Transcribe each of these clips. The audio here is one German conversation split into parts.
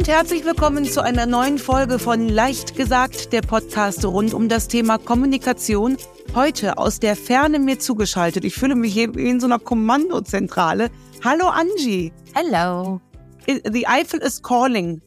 und herzlich willkommen zu einer neuen Folge von Leicht gesagt, der Podcast rund um das Thema Kommunikation. Heute aus der Ferne mir zugeschaltet. Ich fühle mich hier in so einer Kommandozentrale. Hallo Angie. Hello. The Eiffel is calling.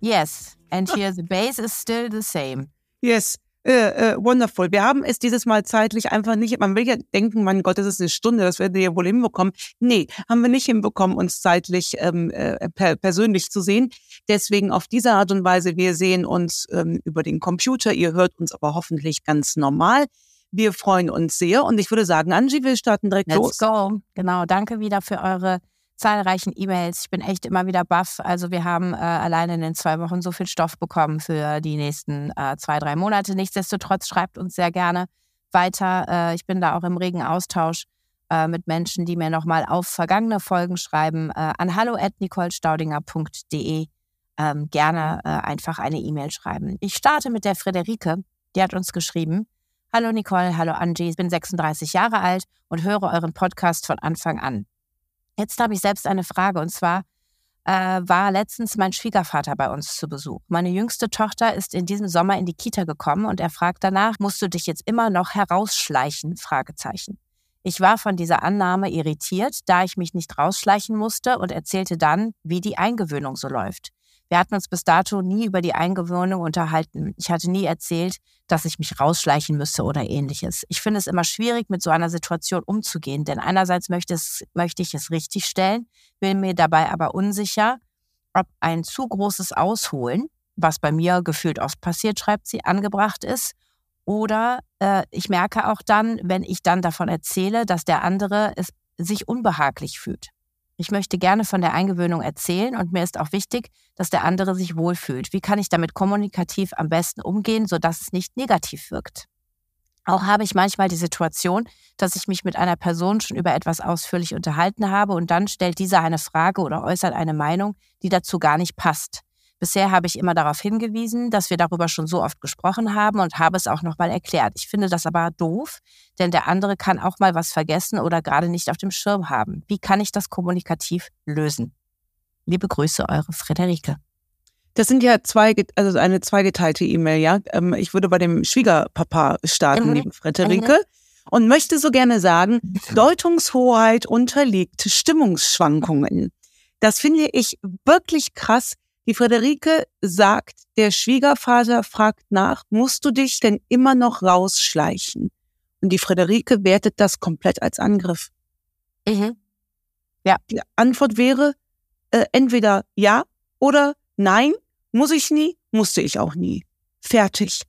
Yes, and here the base is still the same. Yes. Äh, äh, wonderful. Wir haben es dieses Mal zeitlich einfach nicht. Man will ja denken, mein Gott, das ist eine Stunde, das werden wir ja wohl hinbekommen. Nee, haben wir nicht hinbekommen, uns zeitlich ähm, äh, per persönlich zu sehen. Deswegen auf diese Art und Weise, wir sehen uns ähm, über den Computer. Ihr hört uns aber hoffentlich ganz normal. Wir freuen uns sehr und ich würde sagen, Angie, wir starten direkt Let's los. go. Genau, danke wieder für eure zahlreichen E-Mails. Ich bin echt immer wieder baff. Also wir haben äh, alleine in den zwei Wochen so viel Stoff bekommen für die nächsten äh, zwei, drei Monate. Nichtsdestotrotz schreibt uns sehr gerne weiter. Äh, ich bin da auch im regen Austausch äh, mit Menschen, die mir nochmal auf vergangene Folgen schreiben. Äh, an hallo.nicolestaudinger.de ähm, gerne äh, einfach eine E-Mail schreiben. Ich starte mit der Friederike. Die hat uns geschrieben. Hallo Nicole, hallo Angie, ich bin 36 Jahre alt und höre euren Podcast von Anfang an. Jetzt habe ich selbst eine Frage und zwar äh, war letztens mein Schwiegervater bei uns zu Besuch. Meine jüngste Tochter ist in diesem Sommer in die Kita gekommen und er fragt danach, musst du dich jetzt immer noch herausschleichen? Fragezeichen. Ich war von dieser Annahme irritiert, da ich mich nicht rausschleichen musste und erzählte dann, wie die Eingewöhnung so läuft. Wir hatten uns bis dato nie über die Eingewöhnung unterhalten. Ich hatte nie erzählt, dass ich mich rausschleichen müsste oder ähnliches. Ich finde es immer schwierig, mit so einer Situation umzugehen, denn einerseits möchte, es, möchte ich es richtigstellen, bin mir dabei aber unsicher, ob ein zu großes Ausholen, was bei mir gefühlt oft passiert, schreibt sie, angebracht ist. Oder äh, ich merke auch dann, wenn ich dann davon erzähle, dass der andere es sich unbehaglich fühlt. Ich möchte gerne von der Eingewöhnung erzählen und mir ist auch wichtig, dass der andere sich wohlfühlt. Wie kann ich damit kommunikativ am besten umgehen, sodass es nicht negativ wirkt? Auch habe ich manchmal die Situation, dass ich mich mit einer Person schon über etwas ausführlich unterhalten habe und dann stellt dieser eine Frage oder äußert eine Meinung, die dazu gar nicht passt. Bisher habe ich immer darauf hingewiesen, dass wir darüber schon so oft gesprochen haben und habe es auch nochmal erklärt. Ich finde das aber doof, denn der andere kann auch mal was vergessen oder gerade nicht auf dem Schirm haben. Wie kann ich das kommunikativ lösen? Liebe Grüße, eure Frederike. Das sind ja zwei, also eine zweigeteilte E-Mail, ja. Ähm, ich würde bei dem Schwiegerpapa starten, mhm. liebe Frederike. Mhm. Und möchte so gerne sagen, Deutungshoheit unterliegt Stimmungsschwankungen. Das finde ich wirklich krass, die Friederike sagt, der Schwiegervater fragt nach, musst du dich denn immer noch rausschleichen? Und die Friederike wertet das komplett als Angriff. Mhm. Ja. Die Antwort wäre äh, entweder ja oder nein, muss ich nie, musste ich auch nie. Fertig.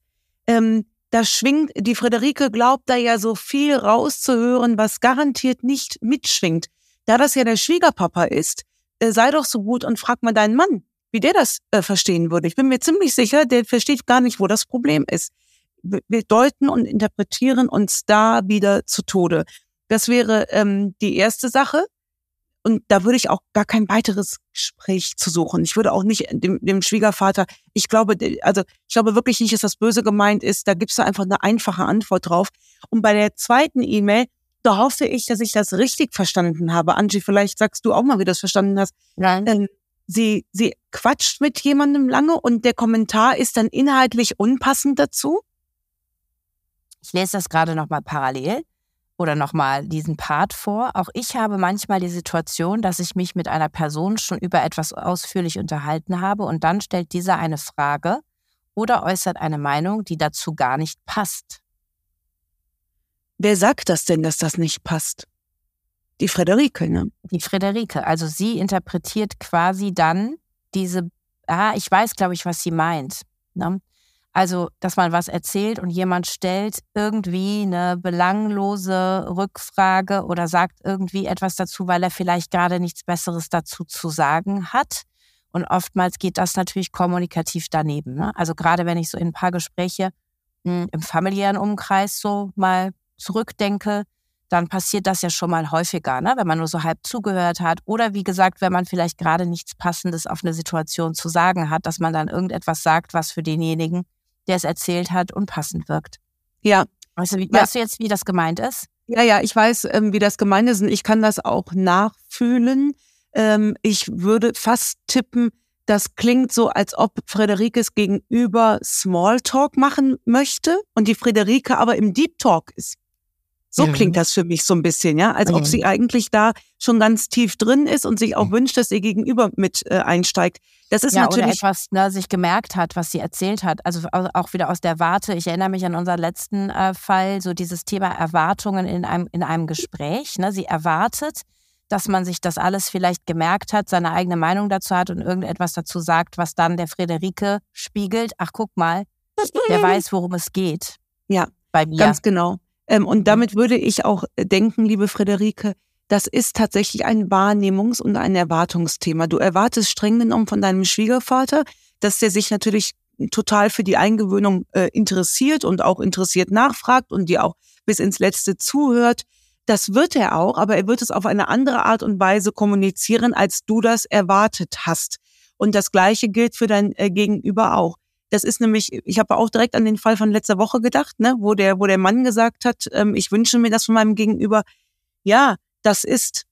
Ähm, da schwingt, die Friederike glaubt da ja so viel rauszuhören, was garantiert nicht mitschwingt. Da das ja der Schwiegerpapa ist, äh, sei doch so gut und frag mal deinen Mann wie der das äh, verstehen würde. Ich bin mir ziemlich sicher, der versteht gar nicht, wo das Problem ist. Wir deuten und interpretieren uns da wieder zu Tode. Das wäre ähm, die erste Sache. Und da würde ich auch gar kein weiteres Gespräch zu suchen. Ich würde auch nicht dem, dem Schwiegervater, ich glaube, also ich glaube wirklich nicht, dass das böse gemeint ist. Da gibt's da einfach eine einfache Antwort drauf. Und bei der zweiten E-Mail, da hoffe ich, dass ich das richtig verstanden habe. Angie, vielleicht sagst du auch mal, wie du das verstanden hast. Nein. Ähm, sie, sie quatscht mit jemandem lange und der Kommentar ist dann inhaltlich unpassend dazu? Ich lese das gerade nochmal parallel oder nochmal diesen Part vor. Auch ich habe manchmal die Situation, dass ich mich mit einer Person schon über etwas ausführlich unterhalten habe und dann stellt dieser eine Frage oder äußert eine Meinung, die dazu gar nicht passt. Wer sagt das denn, dass das nicht passt? Die Frederike, ne? Die Frederike. Also sie interpretiert quasi dann diese, ah, ich weiß, glaube ich, was sie meint. Ne? Also, dass man was erzählt und jemand stellt irgendwie eine belanglose Rückfrage oder sagt irgendwie etwas dazu, weil er vielleicht gerade nichts Besseres dazu zu sagen hat. Und oftmals geht das natürlich kommunikativ daneben. Ne? Also gerade wenn ich so in ein paar Gespräche mh, hm, im familiären Umkreis so mal zurückdenke, dann passiert das ja schon mal häufiger, ne? wenn man nur so halb zugehört hat. Oder wie gesagt, wenn man vielleicht gerade nichts Passendes auf eine Situation zu sagen hat, dass man dann irgendetwas sagt, was für denjenigen, der es erzählt hat, unpassend wirkt. Ja. Weißt du, wie, ja. weißt du jetzt, wie das gemeint ist? Ja, ja, ich weiß, ähm, wie das gemeint ist und ich kann das auch nachfühlen. Ähm, ich würde fast tippen, das klingt so, als ob Frederikes gegenüber Smalltalk machen möchte und die Frederike aber im Deep Talk ist. So ja. klingt das für mich so ein bisschen, ja, als ob sie eigentlich da schon ganz tief drin ist und sich auch wünscht, dass ihr Gegenüber mit äh, einsteigt. Das ist ja, natürlich oder etwas ne, sich gemerkt hat, was sie erzählt hat. Also auch wieder aus der Warte. Ich erinnere mich an unseren letzten äh, Fall, so dieses Thema Erwartungen in einem in einem Gespräch. Ne? Sie erwartet, dass man sich das alles vielleicht gemerkt hat, seine eigene Meinung dazu hat und irgendetwas dazu sagt, was dann der Friederike spiegelt. Ach, guck mal, der weiß, worum es geht. Ja, bei mir. Ganz genau. Ähm, und damit würde ich auch denken, liebe Friederike, das ist tatsächlich ein Wahrnehmungs- und ein Erwartungsthema. Du erwartest streng genommen von deinem Schwiegervater, dass der sich natürlich total für die Eingewöhnung äh, interessiert und auch interessiert nachfragt und dir auch bis ins Letzte zuhört. Das wird er auch, aber er wird es auf eine andere Art und Weise kommunizieren, als du das erwartet hast. Und das Gleiche gilt für dein äh, Gegenüber auch. Das ist nämlich, ich habe auch direkt an den Fall von letzter Woche gedacht, ne, wo der, wo der Mann gesagt hat, ähm, ich wünsche mir das von meinem Gegenüber. Ja, das ist,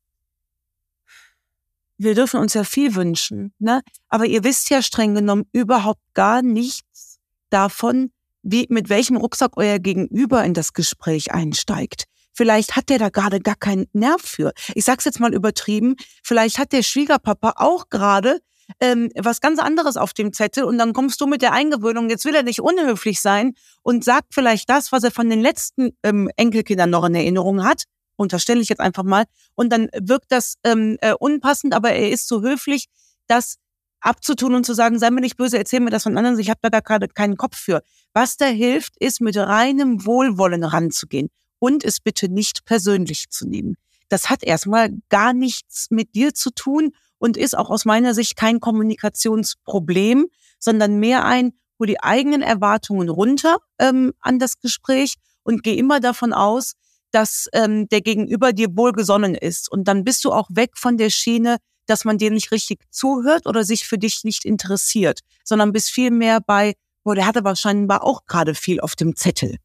wir dürfen uns ja viel wünschen, ne? Aber ihr wisst ja streng genommen überhaupt gar nichts davon, wie, mit welchem Rucksack euer Gegenüber in das Gespräch einsteigt. Vielleicht hat der da gerade gar keinen Nerv für. Ich sag's jetzt mal übertrieben. Vielleicht hat der Schwiegerpapa auch gerade ähm, was ganz anderes auf dem Zettel und dann kommst du mit der Eingewöhnung, jetzt will er nicht unhöflich sein und sagt vielleicht das, was er von den letzten ähm, Enkelkindern noch in Erinnerung hat, unterstelle ich jetzt einfach mal, und dann wirkt das ähm, äh, unpassend, aber er ist so höflich, das abzutun und zu sagen, sei mir nicht böse, erzähl mir das von anderen, ich habe da gerade keinen Kopf für. Was da hilft, ist mit reinem Wohlwollen ranzugehen und es bitte nicht persönlich zu nehmen. Das hat erstmal gar nichts mit dir zu tun und ist auch aus meiner Sicht kein Kommunikationsproblem, sondern mehr ein, hol die eigenen Erwartungen runter ähm, an das Gespräch und geh immer davon aus, dass ähm, der Gegenüber dir wohlgesonnen ist. Und dann bist du auch weg von der Schiene, dass man dir nicht richtig zuhört oder sich für dich nicht interessiert, sondern bist viel mehr bei, boah, der hat aber scheinbar auch gerade viel auf dem Zettel.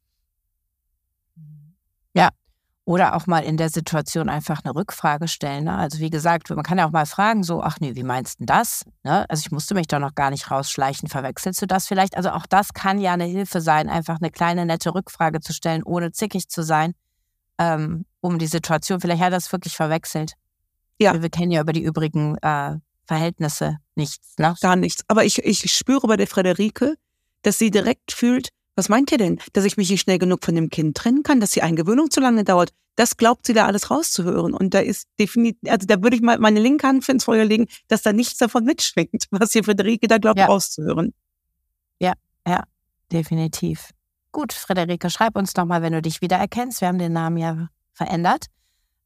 Oder auch mal in der Situation einfach eine Rückfrage stellen. Ne? Also wie gesagt, man kann ja auch mal fragen, so, ach nee, wie meinst du das? Ne? Also ich musste mich da noch gar nicht rausschleichen, verwechselst du das vielleicht? Also auch das kann ja eine Hilfe sein, einfach eine kleine, nette Rückfrage zu stellen, ohne zickig zu sein, ähm, um die Situation, vielleicht hat er das wirklich verwechselt. Ja. Wir kennen ja über die übrigen äh, Verhältnisse nichts. Ne? Gar nichts. Aber ich, ich spüre bei der Frederike, dass sie direkt fühlt, was meint ihr denn? Dass ich mich nicht schnell genug von dem Kind trennen kann, dass die Eingewöhnung zu lange dauert? Das glaubt sie da alles rauszuhören. Und da ist definitiv, also da würde ich mal meine linke Hand ins Feuer legen, dass da nichts davon mitschwingt, was hier Friederike da glaubt ja. rauszuhören. Ja, ja, definitiv. Gut, Friederike, schreib uns doch mal, wenn du dich wiedererkennst. Wir haben den Namen ja verändert,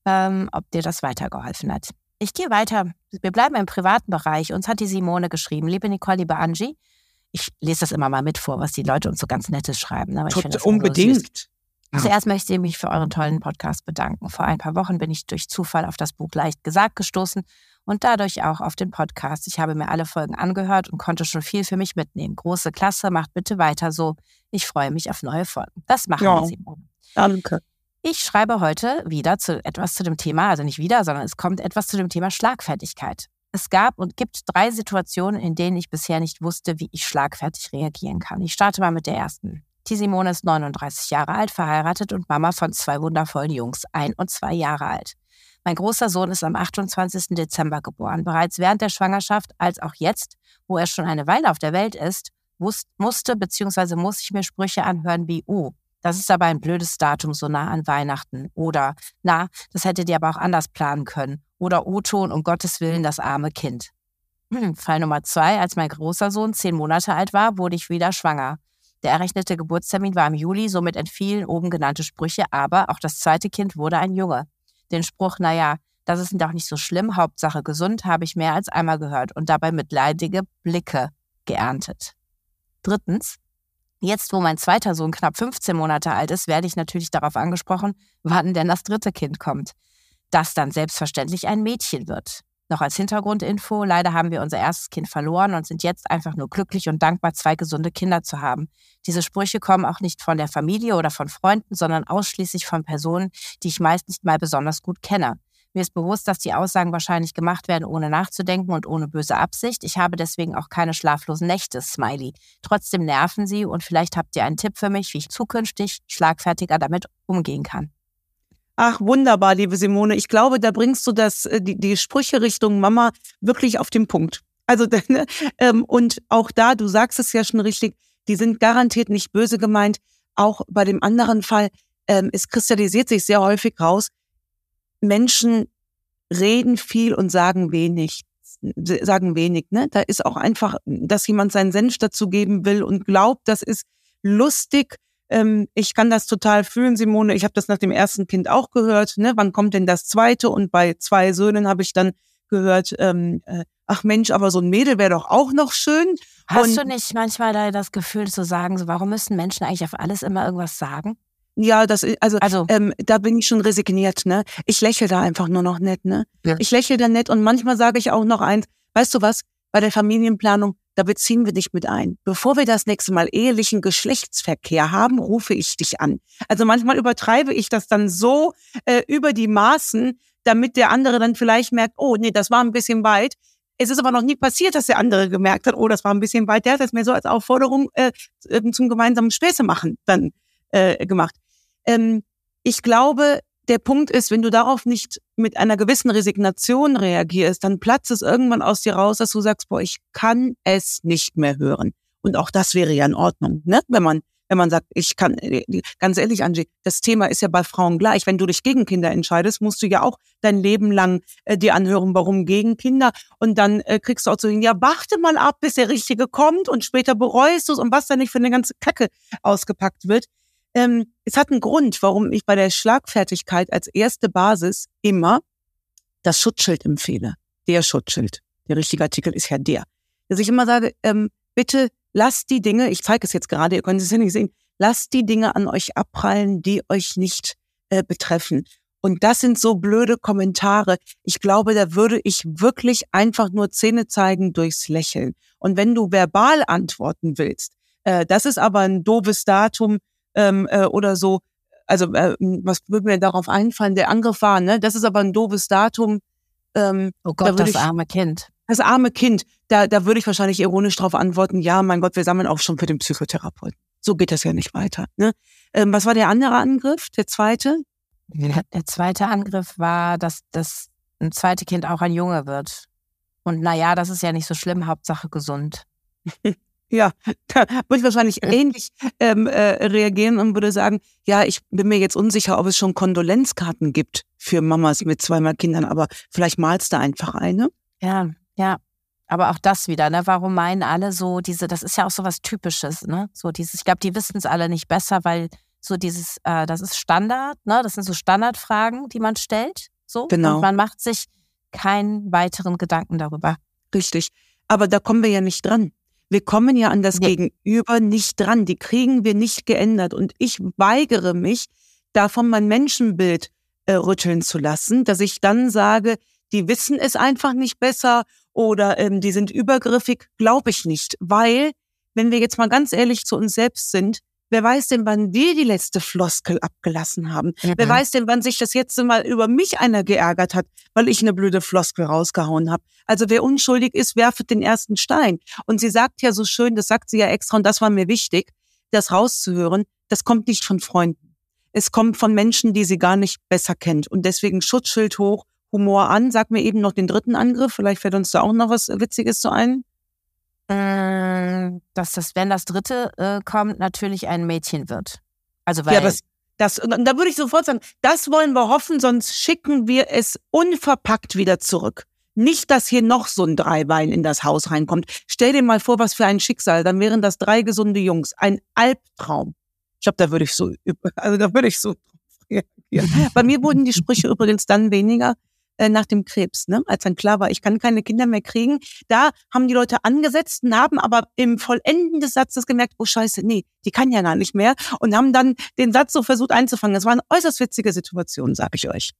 ähm, ob dir das weitergeholfen hat. Ich gehe weiter. Wir bleiben im privaten Bereich. Uns hat die Simone geschrieben. Liebe Nicole, liebe Angie, ich lese das immer mal mit vor, was die Leute uns so ganz Nettes schreiben. Aber ich das unbedingt. Zuerst möchte ich mich für euren tollen Podcast bedanken. Vor ein paar Wochen bin ich durch Zufall auf das Buch Leicht gesagt gestoßen und dadurch auch auf den Podcast. Ich habe mir alle Folgen angehört und konnte schon viel für mich mitnehmen. Große Klasse, macht bitte weiter so. Ich freue mich auf neue Folgen. Das machen ja, wir, Simone. Danke. Ich schreibe heute wieder zu etwas zu dem Thema, also nicht wieder, sondern es kommt etwas zu dem Thema Schlagfertigkeit. Es gab und gibt drei Situationen, in denen ich bisher nicht wusste, wie ich schlagfertig reagieren kann. Ich starte mal mit der ersten. Die Simone ist 39 Jahre alt, verheiratet und Mama von zwei wundervollen Jungs, ein und zwei Jahre alt. Mein großer Sohn ist am 28. Dezember geboren. Bereits während der Schwangerschaft als auch jetzt, wo er schon eine Weile auf der Welt ist, musste bzw. muss ich mir Sprüche anhören wie, oh, das ist aber ein blödes Datum so nah an Weihnachten. Oder, na, das hättet ihr aber auch anders planen können. Oder O-Ton, um Gottes Willen, das arme Kind. Hm, Fall Nummer zwei, als mein großer Sohn zehn Monate alt war, wurde ich wieder schwanger. Der errechnete Geburtstermin war im Juli, somit entfielen oben genannte Sprüche, aber auch das zweite Kind wurde ein Junge. Den Spruch, naja, das ist doch nicht so schlimm, Hauptsache gesund, habe ich mehr als einmal gehört und dabei mitleidige Blicke geerntet. Drittens, Jetzt, wo mein zweiter Sohn knapp 15 Monate alt ist, werde ich natürlich darauf angesprochen, wann denn das dritte Kind kommt. Das dann selbstverständlich ein Mädchen wird. Noch als Hintergrundinfo, leider haben wir unser erstes Kind verloren und sind jetzt einfach nur glücklich und dankbar, zwei gesunde Kinder zu haben. Diese Sprüche kommen auch nicht von der Familie oder von Freunden, sondern ausschließlich von Personen, die ich meist nicht mal besonders gut kenne. Mir ist bewusst, dass die Aussagen wahrscheinlich gemacht werden, ohne nachzudenken und ohne böse Absicht. Ich habe deswegen auch keine schlaflosen Nächte, Smiley. Trotzdem nerven sie und vielleicht habt ihr einen Tipp für mich, wie ich zukünftig schlagfertiger damit umgehen kann. Ach, wunderbar, liebe Simone. Ich glaube, da bringst du das, äh, die, die Sprüche Richtung Mama wirklich auf den Punkt. Also, ne, ähm, und auch da, du sagst es ja schon richtig, die sind garantiert nicht böse gemeint. Auch bei dem anderen Fall, ähm, es kristallisiert sich sehr häufig raus, Menschen reden viel und sagen wenig sagen wenig. Ne? Da ist auch einfach, dass jemand seinen Senf dazu geben will und glaubt, das ist lustig. Ähm, ich kann das total fühlen, Simone. Ich habe das nach dem ersten Kind auch gehört. Ne? Wann kommt denn das zweite? Und bei zwei Söhnen habe ich dann gehört, ähm, äh, ach Mensch, aber so ein Mädel wäre doch auch noch schön. Hast und, du nicht manchmal da das Gefühl zu sagen, so, warum müssen Menschen eigentlich auf alles immer irgendwas sagen? Ja, das also, also ähm, da bin ich schon resigniert, ne? Ich lächle da einfach nur noch nett, ne? Ja. Ich lächle da nett und manchmal sage ich auch noch eins, weißt du was, bei der Familienplanung, da beziehen wir dich mit ein. Bevor wir das nächste Mal ehelichen Geschlechtsverkehr haben, rufe ich dich an. Also manchmal übertreibe ich das dann so äh, über die Maßen, damit der andere dann vielleicht merkt, oh nee, das war ein bisschen weit. Es ist aber noch nie passiert, dass der andere gemerkt hat, oh, das war ein bisschen weit. Der hat das mir so als Aufforderung äh, zum gemeinsamen Späße machen dann äh, gemacht. Ähm, ich glaube, der Punkt ist, wenn du darauf nicht mit einer gewissen Resignation reagierst, dann platzt es irgendwann aus dir raus, dass du sagst, boah, ich kann es nicht mehr hören. Und auch das wäre ja in Ordnung, ne? Wenn man, wenn man sagt, ich kann, äh, ganz ehrlich, Angie, das Thema ist ja bei Frauen gleich. Wenn du dich gegen Kinder entscheidest, musst du ja auch dein Leben lang äh, dir anhören, warum gegen Kinder. Und dann äh, kriegst du auch so hin, ja, warte mal ab, bis der Richtige kommt und später bereust du es und was da nicht für eine ganze Kacke ausgepackt wird. Ähm, es hat einen Grund, warum ich bei der Schlagfertigkeit als erste Basis immer das Schutzschild empfehle. Der Schutzschild. Der richtige Artikel ist ja der. Dass ich immer sage, ähm, bitte lasst die Dinge, ich zeige es jetzt gerade, ihr könnt es ja nicht sehen, lasst die Dinge an euch abprallen, die euch nicht äh, betreffen. Und das sind so blöde Kommentare. Ich glaube, da würde ich wirklich einfach nur Zähne zeigen durchs Lächeln. Und wenn du verbal antworten willst, äh, das ist aber ein doofes Datum, ähm, äh, oder so. Also äh, was würde mir darauf einfallen? Der Angriff war, ne? Das ist aber ein doofes Datum. Ähm, oh Gott, da das ich, arme Kind. Das arme Kind. Da, da würde ich wahrscheinlich ironisch darauf antworten, ja, mein Gott, wir sammeln auch schon für den Psychotherapeuten. So geht das ja nicht weiter. Ne? Ähm, was war der andere Angriff, der zweite? Der zweite Angriff war, dass das ein zweite Kind auch ein Junge wird. Und naja, das ist ja nicht so schlimm, Hauptsache gesund. Ja, da würde ich wahrscheinlich ähnlich ähm, äh, reagieren und würde sagen, ja, ich bin mir jetzt unsicher, ob es schon Kondolenzkarten gibt für Mamas mit zweimal Kindern, aber vielleicht malst du einfach eine. Ja, ja. Aber auch das wieder, ne? Warum meinen alle so diese, das ist ja auch so was Typisches, ne? So dieses, ich glaube, die wissen es alle nicht besser, weil so dieses, äh, das ist Standard, ne? Das sind so Standardfragen, die man stellt. So. Genau. Und man macht sich keinen weiteren Gedanken darüber. Richtig. Aber da kommen wir ja nicht dran. Wir kommen ja an das ja. Gegenüber nicht dran. Die kriegen wir nicht geändert. Und ich weigere mich, davon mein Menschenbild äh, rütteln zu lassen, dass ich dann sage, die wissen es einfach nicht besser oder ähm, die sind übergriffig, glaube ich nicht. Weil, wenn wir jetzt mal ganz ehrlich zu uns selbst sind, Wer weiß denn, wann wir die letzte Floskel abgelassen haben? Mhm. Wer weiß denn, wann sich das jetzt mal über mich einer geärgert hat, weil ich eine blöde Floskel rausgehauen habe? Also wer unschuldig ist, werfet den ersten Stein. Und sie sagt ja so schön, das sagt sie ja extra und das war mir wichtig, das rauszuhören, das kommt nicht von Freunden. Es kommt von Menschen, die sie gar nicht besser kennt. Und deswegen Schutzschild hoch, Humor an. Sag mir eben noch den dritten Angriff. Vielleicht fällt uns da auch noch was Witziges zu ein. Äh, dass das, wenn das dritte äh, kommt, natürlich ein Mädchen wird. Also weil. Ja, das, das, und da würde ich sofort sagen, das wollen wir hoffen, sonst schicken wir es unverpackt wieder zurück. Nicht, dass hier noch so ein Dreibein in das Haus reinkommt. Stell dir mal vor, was für ein Schicksal. Dann wären das drei gesunde Jungs. Ein Albtraum. Ich glaube, da würde ich so, also da würde ich so reagieren. Bei mir wurden die Sprüche übrigens dann weniger, äh, nach dem Krebs, ne? als dann klar war, ich kann keine Kinder mehr kriegen. Da haben die Leute angesetzt und haben aber im Vollenden des Satzes gemerkt, oh scheiße, nee, die kann ja gar nicht mehr und haben dann den Satz so versucht einzufangen. Das war eine äußerst witzige Situation, sag ich euch.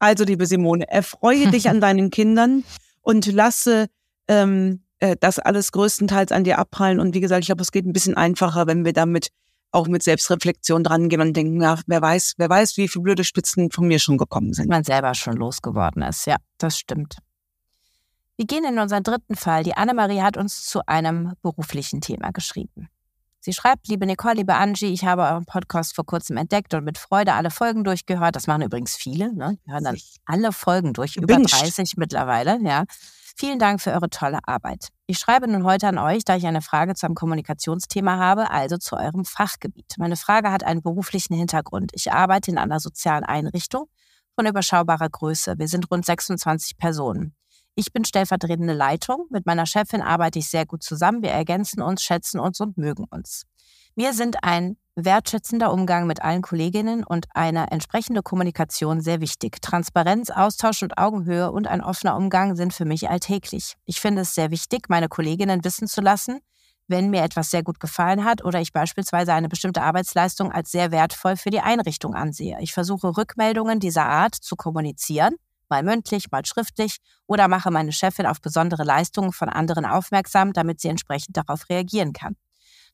Also, liebe Simone, erfreue dich an deinen Kindern und lasse ähm, äh, das alles größtenteils an dir abprallen. Und wie gesagt, ich glaube, es geht ein bisschen einfacher, wenn wir damit auch mit Selbstreflexion drangehen und denken, ja, wer weiß, wer weiß, wie viele blöde Spitzen von mir schon gekommen sind. Man selber schon losgeworden ist. Ja, das stimmt. Wir gehen in unseren dritten Fall. Die Annemarie hat uns zu einem beruflichen Thema geschrieben. Sie schreibt, liebe Nicole, liebe Angie, ich habe euren Podcast vor kurzem entdeckt und mit Freude alle Folgen durchgehört. Das machen übrigens viele. Ne? Wir hören dann alle Folgen durch, über 30 mittlerweile. Ja. Vielen Dank für eure tolle Arbeit. Ich schreibe nun heute an euch, da ich eine Frage zu einem Kommunikationsthema habe, also zu eurem Fachgebiet. Meine Frage hat einen beruflichen Hintergrund. Ich arbeite in einer sozialen Einrichtung von überschaubarer Größe. Wir sind rund 26 Personen. Ich bin stellvertretende Leitung. Mit meiner Chefin arbeite ich sehr gut zusammen. Wir ergänzen uns, schätzen uns und mögen uns. Mir sind ein wertschätzender Umgang mit allen Kolleginnen und eine entsprechende Kommunikation sehr wichtig. Transparenz, Austausch und Augenhöhe und ein offener Umgang sind für mich alltäglich. Ich finde es sehr wichtig, meine Kolleginnen wissen zu lassen, wenn mir etwas sehr gut gefallen hat oder ich beispielsweise eine bestimmte Arbeitsleistung als sehr wertvoll für die Einrichtung ansehe. Ich versuche Rückmeldungen dieser Art zu kommunizieren, mal mündlich, mal schriftlich oder mache meine Chefin auf besondere Leistungen von anderen aufmerksam, damit sie entsprechend darauf reagieren kann.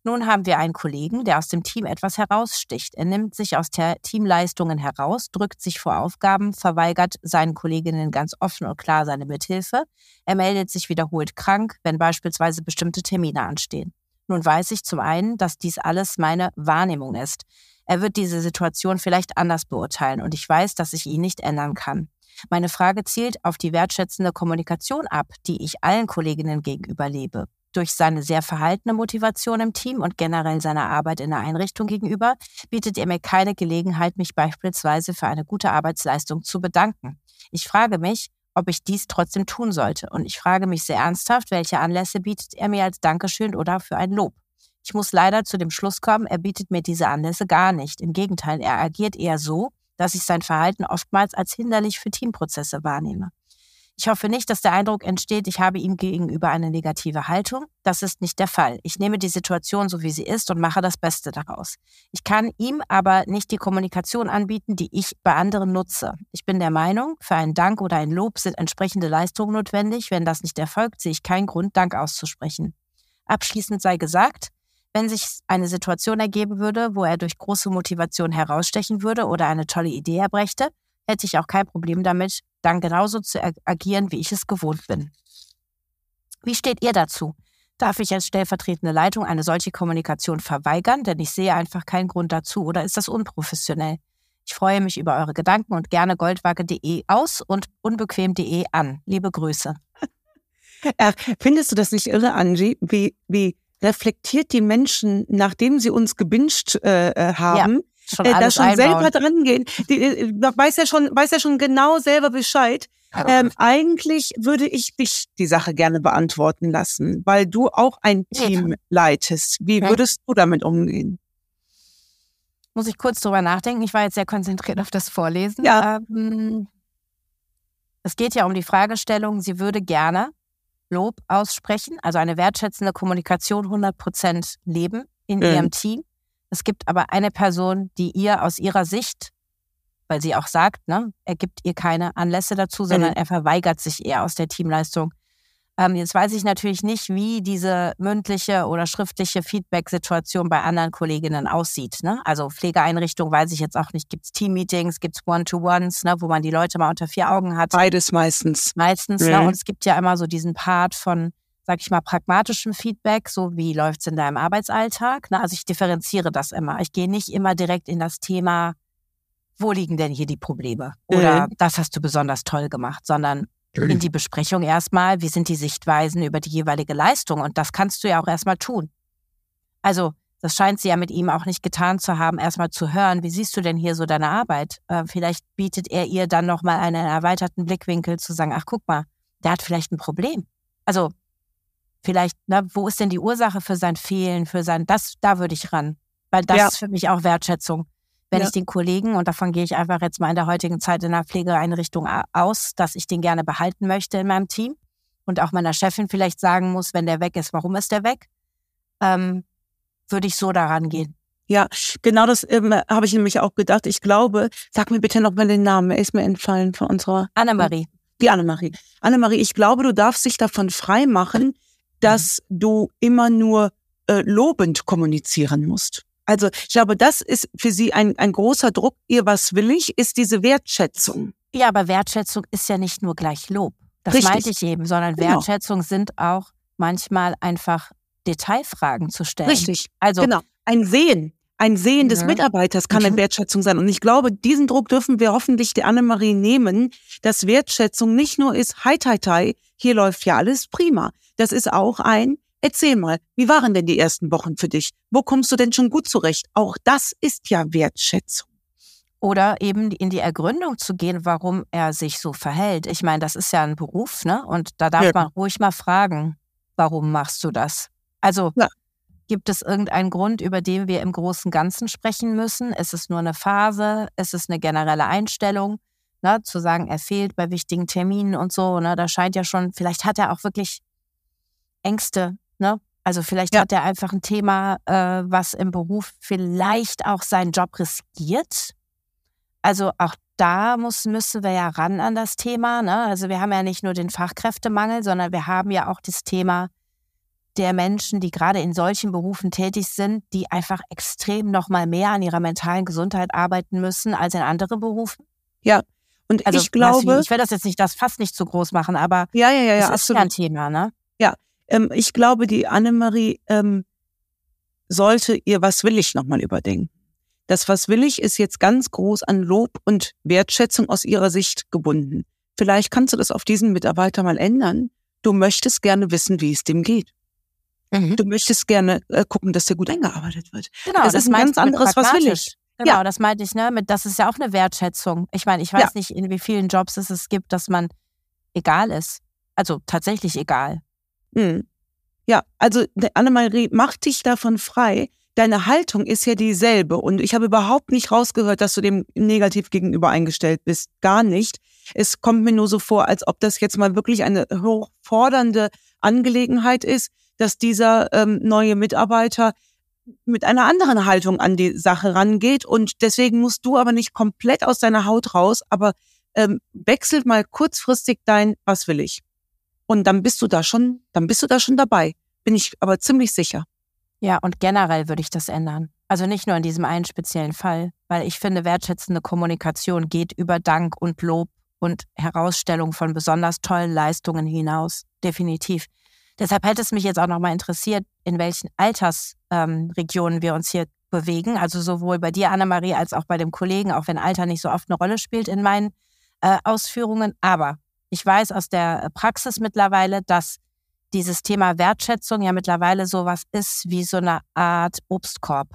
Nun haben wir einen Kollegen, der aus dem Team etwas heraussticht. Er nimmt sich aus der Teamleistungen heraus, drückt sich vor Aufgaben, verweigert seinen Kolleginnen ganz offen und klar seine Mithilfe. Er meldet sich wiederholt krank, wenn beispielsweise bestimmte Termine anstehen. Nun weiß ich zum einen, dass dies alles meine Wahrnehmung ist. Er wird diese Situation vielleicht anders beurteilen und ich weiß, dass ich ihn nicht ändern kann. Meine Frage zielt auf die wertschätzende Kommunikation ab, die ich allen Kolleginnen gegenüber lebe durch seine sehr verhaltene Motivation im Team und generell seiner Arbeit in der Einrichtung gegenüber bietet er mir keine Gelegenheit, mich beispielsweise für eine gute Arbeitsleistung zu bedanken. Ich frage mich, ob ich dies trotzdem tun sollte. Und ich frage mich sehr ernsthaft, welche Anlässe bietet er mir als Dankeschön oder für ein Lob. Ich muss leider zu dem Schluss kommen, er bietet mir diese Anlässe gar nicht. Im Gegenteil, er agiert eher so, dass ich sein Verhalten oftmals als hinderlich für Teamprozesse wahrnehme. Ich hoffe nicht, dass der Eindruck entsteht, ich habe ihm gegenüber eine negative Haltung. Das ist nicht der Fall. Ich nehme die Situation so, wie sie ist und mache das Beste daraus. Ich kann ihm aber nicht die Kommunikation anbieten, die ich bei anderen nutze. Ich bin der Meinung, für einen Dank oder ein Lob sind entsprechende Leistungen notwendig. Wenn das nicht erfolgt, sehe ich keinen Grund, Dank auszusprechen. Abschließend sei gesagt, wenn sich eine Situation ergeben würde, wo er durch große Motivation herausstechen würde oder eine tolle Idee erbrächte, hätte ich auch kein Problem damit, dann genauso zu agieren, wie ich es gewohnt bin. Wie steht ihr dazu? Darf ich als stellvertretende Leitung eine solche Kommunikation verweigern, denn ich sehe einfach keinen Grund dazu oder ist das unprofessionell? Ich freue mich über eure Gedanken und gerne goldwaage.de aus und unbequem.de an. Liebe Grüße. Ja, findest du das nicht irre, Angie, wie, wie reflektiert die Menschen, nachdem sie uns gebinged äh, äh haben, ja schon äh, da schon einbauen. selber dran gehen. Die, äh, weiß ja schon, weiß ja schon genau selber Bescheid. Ähm, eigentlich würde ich dich die Sache gerne beantworten lassen, weil du auch ein Team leitest. Wie würdest du damit umgehen? Muss ich kurz drüber nachdenken. Ich war jetzt sehr konzentriert auf das Vorlesen. Ja. Ähm, es geht ja um die Fragestellung, sie würde gerne Lob aussprechen, also eine wertschätzende Kommunikation 100 Prozent leben in mhm. ihrem Team. Es gibt aber eine Person, die ihr aus ihrer Sicht, weil sie auch sagt, ne, er gibt ihr keine Anlässe dazu, sondern mhm. er verweigert sich eher aus der Teamleistung. Ähm, jetzt weiß ich natürlich nicht, wie diese mündliche oder schriftliche Feedback-Situation bei anderen Kolleginnen aussieht. Ne? Also Pflegeeinrichtung weiß ich jetzt auch nicht. Gibt es Team-Meetings, gibt es One-to-Ones, ne, wo man die Leute mal unter vier Augen hat? Beides meistens. Meistens. Mhm. Ne? Und es gibt ja immer so diesen Part von, sag ich mal, pragmatischem Feedback, so wie läuft's in deinem Arbeitsalltag. Ne? Also ich differenziere das immer. Ich gehe nicht immer direkt in das Thema, wo liegen denn hier die Probleme? Oder mhm. das hast du besonders toll gemacht, sondern in die Besprechung erstmal, wie sind die Sichtweisen über die jeweilige Leistung? Und das kannst du ja auch erstmal tun. Also, das scheint sie ja mit ihm auch nicht getan zu haben, erstmal zu hören, wie siehst du denn hier so deine Arbeit? Äh, vielleicht bietet er ihr dann nochmal einen erweiterten Blickwinkel zu sagen, ach guck mal, der hat vielleicht ein Problem. Also vielleicht, ne, wo ist denn die Ursache für sein Fehlen, für sein, das, da würde ich ran. Weil das ja. ist für mich auch Wertschätzung. Wenn ja. ich den Kollegen, und davon gehe ich einfach jetzt mal in der heutigen Zeit in der Pflegeeinrichtung aus, dass ich den gerne behalten möchte in meinem Team und auch meiner Chefin vielleicht sagen muss, wenn der weg ist, warum ist der weg, ähm, würde ich so daran gehen. Ja, genau das ähm, habe ich nämlich auch gedacht. Ich glaube, sag mir bitte noch mal den Namen, er ist mir entfallen von unserer. Annemarie. Die Annemarie. Annemarie, ich glaube, du darfst dich davon frei machen, dass du immer nur äh, lobend kommunizieren musst. Also ich glaube, das ist für Sie ein, ein großer Druck. Ihr was will ich, ist diese Wertschätzung. Ja, aber Wertschätzung ist ja nicht nur gleich Lob. Das Richtig. meinte ich eben, sondern Genau. Wertschätzung sind auch manchmal einfach Detailfragen zu stellen. Richtig. Also genau. Ein Sehen. Ein Sehen des. Mitarbeiters kann eine Mhm. Wertschätzung sein. Und ich glaube, diesen Druck dürfen wir hoffentlich der Annemarie nehmen, dass Wertschätzung nicht nur ist, hi, tai, tai, hier läuft ja alles prima. Das ist auch ein, erzähl mal, wie waren denn die ersten Wochen für dich? Wo kommst du denn schon gut zurecht? Auch das ist ja Wertschätzung. Oder eben in die Ergründung zu gehen, warum er sich so verhält. Ich meine, das ist ja ein Beruf, ne? Und da darf Ja. man ruhig mal fragen, warum machst du das? Also Ja. Gibt es irgendeinen Grund, über den wir im großen Ganzen sprechen müssen? Ist es nur eine Phase? Ist es eine generelle Einstellung? Ne? Zu sagen, er fehlt bei wichtigen Terminen und so, ne? Da scheint ja schon, vielleicht hat er auch wirklich Ängste, ne? Also vielleicht Ja. hat er einfach ein Thema, äh, was im Beruf vielleicht auch seinen Job riskiert. Also auch da muss, müssen wir ja ran an das Thema. Ne? Also wir haben ja nicht nur den Fachkräftemangel, sondern wir haben ja auch das Thema der Menschen, die gerade in solchen Berufen tätig sind, die einfach extrem noch mal mehr an ihrer mentalen Gesundheit arbeiten müssen als in anderen Berufen. Und Also ich glaube, ich will das jetzt nicht, das fast nicht zu groß machen, aber ja, ja, ja, ja, es ist ja ein. Thema, ne? Ähm, ich glaube, die Annemarie ähm, sollte ihr Was will ich nochmal überdenken. Das Was will ich ist jetzt ganz groß an Lob und Wertschätzung aus ihrer Sicht gebunden. Vielleicht kannst du das auf diesen Mitarbeiter mal ändern. Du möchtest gerne wissen, wie es dem geht. Du möchtest gerne äh, gucken, dass der gut eingearbeitet wird. Genau, Das ist ein ganz anderes, was will ich? Genau, Ja. das meinte ich, ne? Mit, das ist ja auch eine Wertschätzung. Ich meine, ich weiß Ja. nicht, in wie vielen Jobs es es gibt, dass man egal ist. Also tatsächlich egal. Hm. Ja, also Annemarie, mach dich davon frei. Deine Haltung ist ja dieselbe und ich habe überhaupt nicht rausgehört, dass du dem negativ gegenüber eingestellt bist. Gar nicht. Es kommt mir nur so vor, als ob das jetzt mal wirklich eine hochfordernde Angelegenheit ist, dass dieser ähm, neue Mitarbeiter mit einer anderen Haltung an die Sache rangeht und deswegen musst du aber nicht komplett aus deiner Haut raus, aber ähm, wechselt mal kurzfristig dein, was will ich? Und dann bist du da schon, dann bist du da schon dabei. Bin ich aber ziemlich sicher. Ja, und generell würde ich das ändern. Also nicht nur in diesem einen speziellen Fall, weil ich finde, wertschätzende Kommunikation geht über Dank und Lob und Herausstellung von besonders tollen Leistungen hinaus. Definitiv. Deshalb hätte es mich jetzt auch nochmal interessiert, in welchen Altersregionen ähm, wir uns hier bewegen. Also sowohl bei dir, Annemarie, als auch bei dem Kollegen, auch wenn Alter nicht so oft eine Rolle spielt in meinen äh, Ausführungen. Aber ich weiß aus der Praxis mittlerweile, dass dieses Thema Wertschätzung ja mittlerweile sowas ist wie so eine Art Obstkorb.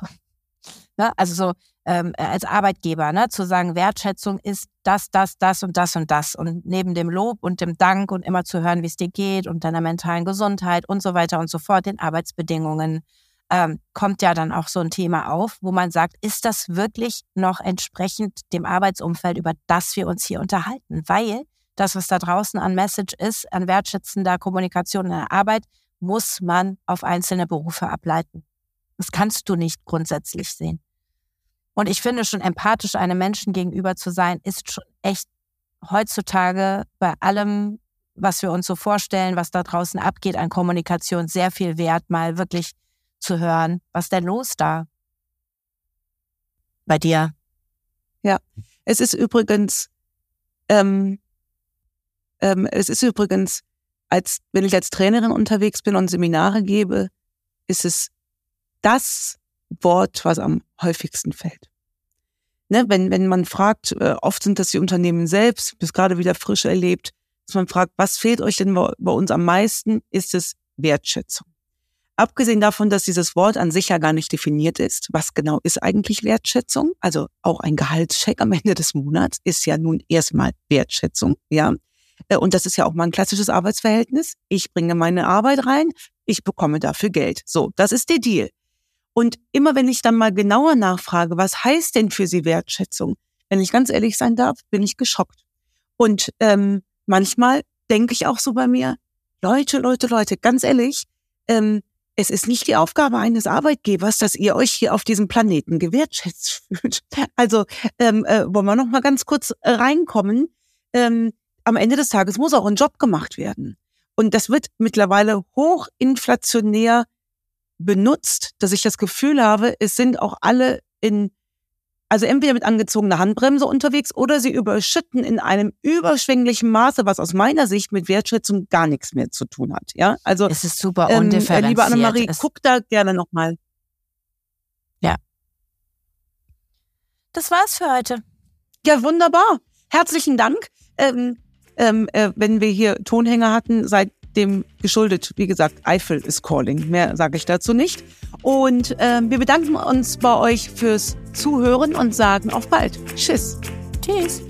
Ne? Also so ähm, als Arbeitgeber, ne? zu sagen, Wertschätzung ist das, das, das und das und das. Und neben dem Lob und dem Dank und immer zu hören, wie es dir geht und deiner mentalen Gesundheit und so weiter und so fort, den Arbeitsbedingungen, ähm, kommt ja dann auch so ein Thema auf, wo man sagt, ist das wirklich noch entsprechend dem Arbeitsumfeld, über das wir uns hier unterhalten? Weil das, was da draußen an Message ist, an wertschätzender Kommunikation in der Arbeit, muss man auf einzelne Berufe ableiten. Das kannst du nicht grundsätzlich sehen. Und ich finde schon empathisch einem Menschen gegenüber zu sein, ist schon echt heutzutage bei allem, was wir uns so vorstellen, was da draußen abgeht an Kommunikation, sehr viel wert, mal wirklich zu hören, was denn los da bei dir? Es ist übrigens, ähm, ähm, es ist übrigens, als wenn ich als Trainerin unterwegs bin und Seminare gebe, ist es das Wort, was am häufigsten fällt. Ne, wenn, wenn man fragt, äh, oft sind das die Unternehmen selbst, bis gerade wieder frisch erlebt, dass man fragt, was fehlt euch denn bei uns am meisten, ist es Wertschätzung. Abgesehen davon, dass dieses Wort an sich ja gar nicht definiert ist, was genau ist eigentlich Wertschätzung? Also auch ein Gehaltscheck am Ende des Monats ist ja nun erstmal Wertschätzung, ja. Äh, Und das ist ja auch mal ein klassisches Arbeitsverhältnis. Ich bringe meine Arbeit rein, ich bekomme dafür Geld. So, das ist der Deal. Und immer wenn ich dann mal genauer nachfrage, was heißt denn für Sie Wertschätzung? Wenn ich ganz ehrlich sein darf, bin ich geschockt. Und ähm, manchmal denke ich auch so bei mir, Leute, Leute, Leute, ganz ehrlich, ähm, es ist nicht die Aufgabe eines Arbeitgebers, dass ihr euch hier auf diesem Planeten gewertschätzt fühlt. Also ähm, äh, wollen wir noch mal ganz kurz äh, reinkommen. Ähm, am Ende des Tages muss auch ein Job gemacht werden. Und das wird mittlerweile hochinflationär benutzt, dass ich das Gefühl habe, es sind auch alle in, also entweder mit angezogener Handbremse unterwegs oder sie überschütten in einem überschwänglichen Maße, was aus meiner Sicht mit Wertschätzung gar nichts mehr zu tun hat. Ja, also es ist super undifferenziert. Ähm, liebe Annemarie, es guck da gerne nochmal. Ja. Das war's für heute. Ja, wunderbar. Herzlichen Dank. Ähm, ähm, äh, wenn wir hier Tonhänger hatten, seid dem geschuldet. Wie gesagt, Eifel ist calling. Mehr sage ich dazu nicht. Und ähm, wir bedanken uns bei euch fürs Zuhören und sagen auf bald. Tschüss. Tschüss.